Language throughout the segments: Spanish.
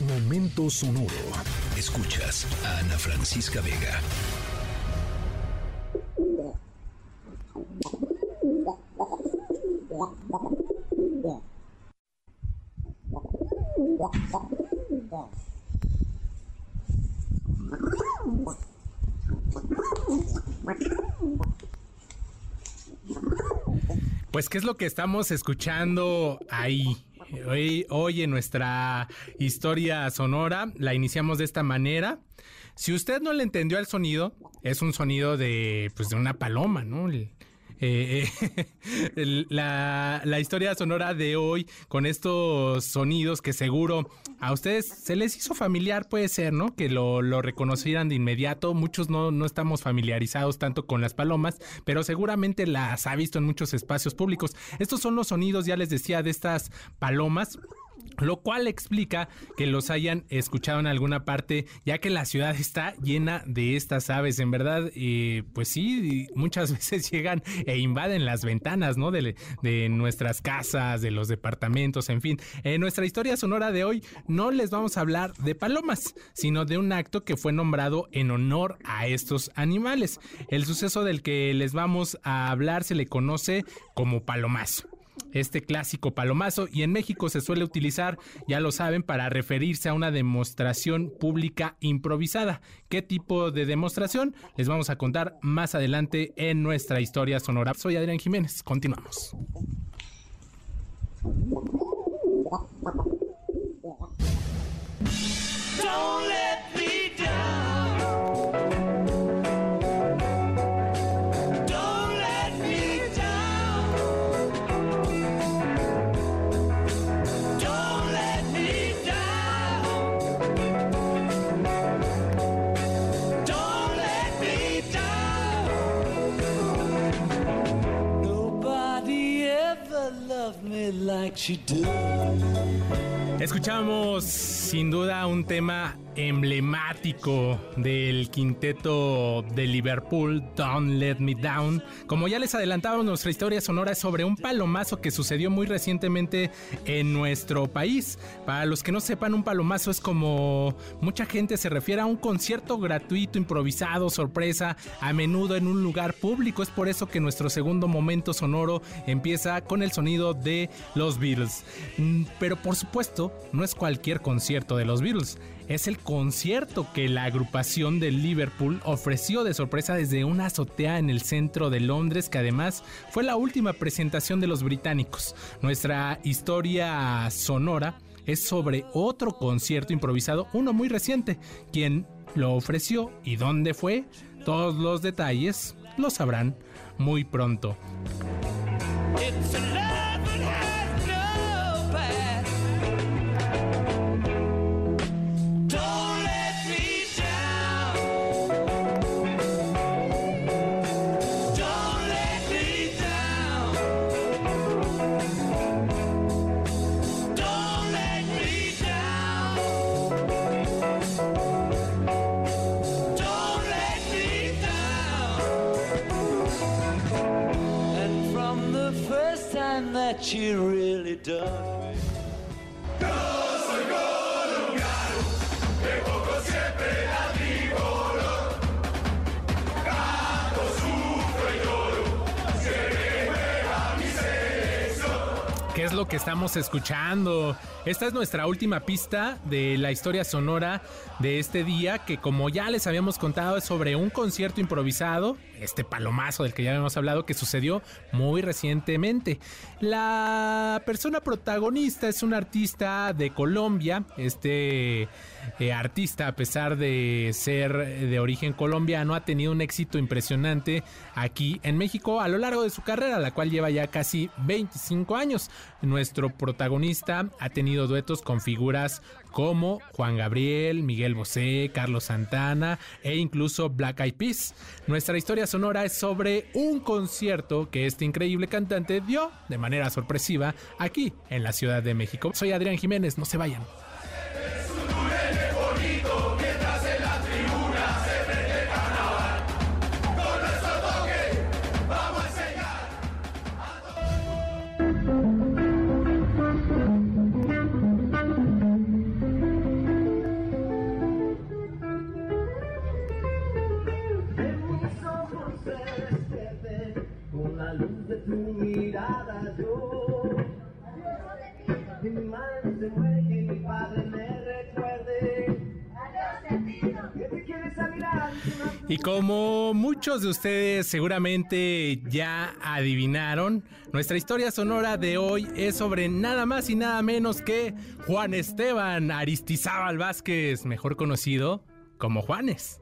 Momento sonoro. Escuchas a Ana Francisca Vega. Pues, ¿qué es lo que estamos escuchando ahí? Hoy, hoy en nuestra historia sonora la iniciamos de esta manera. Si usted no le entendió el sonido, es un sonido de, pues, de una paloma, ¿no? Eh, eh, la, la, historia sonora de hoy con estos sonidos que seguro a ustedes se les hizo familiar, puede ser, ¿no? Que lo, lo reconocieran de inmediato. Muchos no, no estamos familiarizados tanto con las palomas, pero seguramente las ha visto en muchos espacios públicos. Estos son los sonidos, ya les decía, de estas palomas lo cual explica que los hayan escuchado en alguna parte, ya que la ciudad está llena de estas aves. En verdad, eh, pues sí, muchas veces llegan e invaden las ventanas, ¿no? De, de nuestras casas, de los departamentos, en fin. En nuestra historia sonora de hoy no les vamos a hablar de palomas, sino de un acto que fue nombrado en honor a estos animales. El suceso del que les vamos a hablar se le conoce como palomazo este clásico palomazo y en México se suele utilizar, ya lo saben, para referirse a una demostración pública improvisada. ¿Qué tipo de demostración? Les vamos a contar más adelante en nuestra historia sonora. Soy Adrián Jiménez, continuamos. love. Escuchamos sin duda un tema emblemático del quinteto de Liverpool, Don't Let Me Down. Como ya les adelantaba, nuestra historia sonora es sobre un palomazo que sucedió muy recientemente en nuestro país. Para los que no sepan, un palomazo es como mucha gente se refiere a un concierto gratuito, improvisado, sorpresa, a menudo en un lugar público. Es por eso que nuestro segundo momento sonoro empieza con el sonido de los Beatles. Mm, pero por supuesto, no es cualquier concierto de los Beatles es el concierto que la agrupación de Liverpool ofreció de sorpresa desde una azotea en el centro de Londres, que además fue la última presentación de los británicos. Nuestra historia sonora es sobre otro concierto improvisado, uno muy reciente. ¿Quién lo ofreció y dónde fue? Todos los detalles lo sabrán muy pronto. Yeah. Does. ¿Qué es lo que estamos escuchando? Esta es nuestra última pista de la historia sonora de este día, que como ya les habíamos contado es sobre un concierto improvisado, este palomazo del que ya habíamos hablado, que sucedió muy recientemente. La persona protagonista es un artista de Colombia, este eh, artista, a pesar de ser de origen colombiano, ha tenido un éxito impresionante aquí en México a lo largo de su carrera, la cual lleva ya casi 25 años. Nuestro protagonista ha tenido duetos con figuras como Juan Gabriel, Miguel Bosé, Carlos Santana e incluso Black Eyed Peas. Nuestra historia sonora es sobre un concierto que este increíble cantante dio de manera sorpresiva aquí en la Ciudad de México. Soy Adrián Jiménez, no se vayan. Y como muchos de ustedes seguramente ya adivinaron, nuestra historia sonora de hoy es sobre nada más y nada menos que Juan Esteban Aristizábal Vázquez, mejor conocido como Juanes.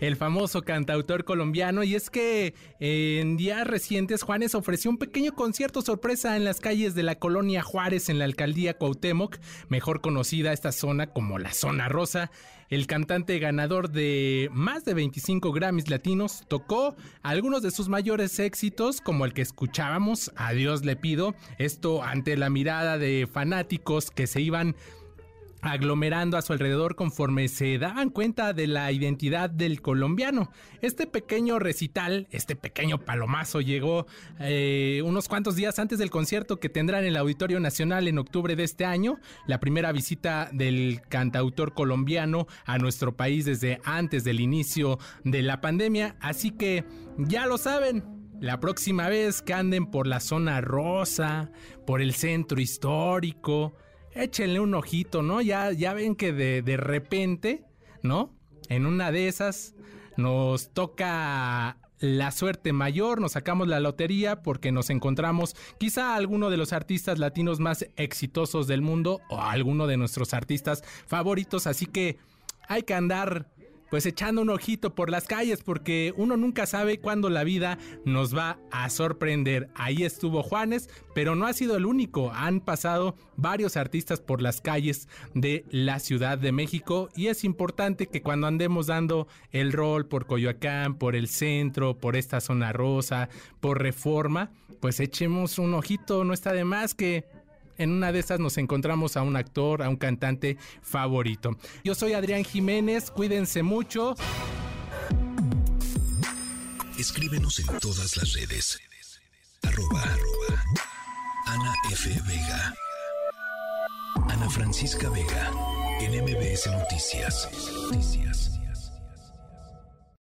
El famoso cantautor colombiano, y es que en días recientes Juanes ofreció un pequeño concierto sorpresa en las calles de la colonia Juárez en la alcaldía Cuauhtémoc, mejor conocida esta zona como la Zona Rosa. El cantante ganador de más de 25 Grammys latinos tocó algunos de sus mayores éxitos, como el que escuchábamos, A Dios le pido, esto ante la mirada de fanáticos que se iban aglomerando a su alrededor conforme se daban cuenta de la identidad del colombiano. Este pequeño recital, este pequeño palomazo llegó eh, unos cuantos días antes del concierto que tendrá en el Auditorio Nacional en octubre de este año, la primera visita del cantautor colombiano a nuestro país desde antes del inicio de la pandemia, así que ya lo saben, la próxima vez que anden por la zona rosa, por el centro histórico, échenle un ojito, ¿no? Ya, ya ven que de, de repente, ¿no? En una de esas nos toca la suerte mayor, nos sacamos la lotería porque nos encontramos quizá a alguno de los artistas latinos más exitosos del mundo o alguno de nuestros artistas favoritos, así que hay que andar pues echando un ojito por las calles porque uno nunca sabe cuándo la vida nos va a sorprender. Ahí estuvo Juanes, pero no ha sido el único. Han pasado varios artistas por las calles de la Ciudad de México y es importante que cuando andemos dando el rol por Coyoacán, por el centro, por esta zona rosa, por Reforma, pues echemos un ojito, no está de más que en una de esas nos encontramos a un actor, a un cantante favorito. Yo soy Adrián Jiménez, cuídense mucho. Escríbenos en todas las redes. Arroba, arroba Ana F. Vega. Ana Francisca Vega. En MBS Noticias. Noticias.